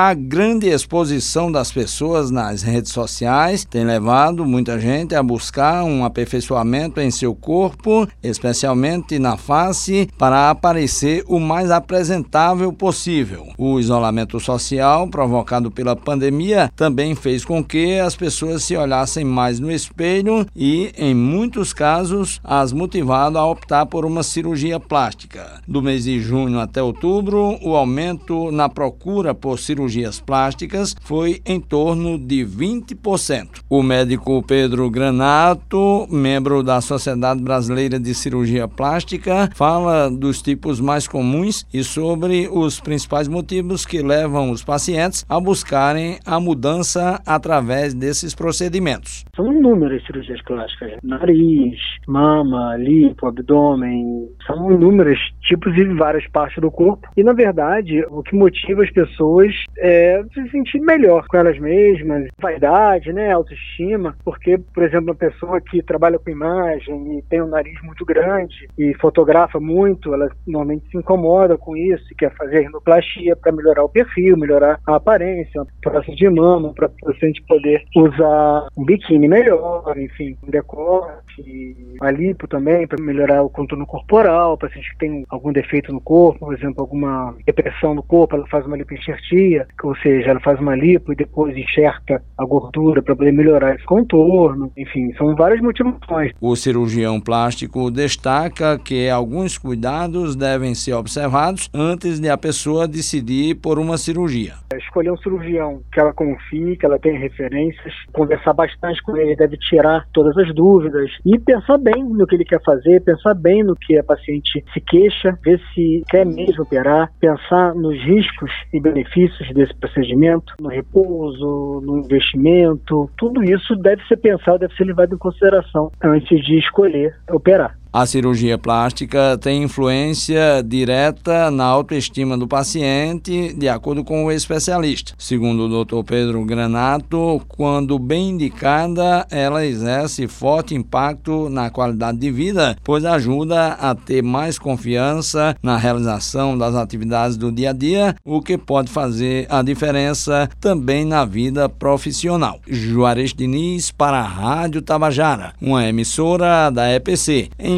A grande exposição das pessoas nas redes sociais tem levado muita gente a buscar um aperfeiçoamento em seu corpo, especialmente na face, para aparecer o mais apresentável possível. O isolamento social provocado pela pandemia também fez com que as pessoas se olhassem mais no espelho e, em muitos casos, as motivado a optar por uma cirurgia plástica. Do mês de junho até outubro, o aumento na procura por cirurgias plásticas foi em torno de 20%. O médico Pedro Granato, membro da Sociedade Brasileira de Cirurgia Plástica, fala dos tipos mais comuns e sobre os principais motivos que levam os pacientes a buscarem a mudança através desses procedimentos. São inúmeras cirurgias plásticas: nariz, mama, lipo, abdômen. São inúmeros tipos e várias partes do corpo. E na verdade, o que motiva as pessoas é se sentir melhor com elas mesmas, vaidade, né, autoestima, porque, por exemplo, uma pessoa que trabalha com imagem e tem um nariz muito grande e fotografa muito, ela normalmente se incomoda com isso e quer fazer rinoplastia para melhorar o perfil, melhorar a aparência, próximo de mama, para o paciente poder usar um biquíni melhor, enfim, um decote, a lipo também, para melhorar o contorno corporal, o paciente que tem algum defeito no corpo, por exemplo, alguma depressão no corpo, ela faz uma lipoenxertia, ou seja, ela faz uma lipo e depois enxerta a gordura para poder melhorar esse contorno. Enfim, são várias motivações. O cirurgião plástico destaca que alguns cuidados devem ser observados antes de a pessoa decidir por uma cirurgia. Escolher um cirurgião que ela confie, que ela tenha referências, conversar bastante com ele, deve tirar todas as dúvidas e pensar bem no que ele quer fazer, pensar bem no que a paciente se queixa, ver se quer mesmo operar, pensar nos riscos e benefícios desse procedimento, no repouso, no investimento, tudo isso deve ser pensado, deve ser levado em consideração antes de escolher operar. A cirurgia plástica tem influência direta na autoestima do paciente, de acordo com o especialista. Segundo o Dr. Pedro Granato, quando bem indicada, ela exerce forte impacto na qualidade de vida, pois ajuda a ter mais confiança na realização das atividades do dia a dia, o que pode fazer a diferença também na vida profissional. Juarez Diniz para a Rádio Tabajara, uma emissora da EPC. Em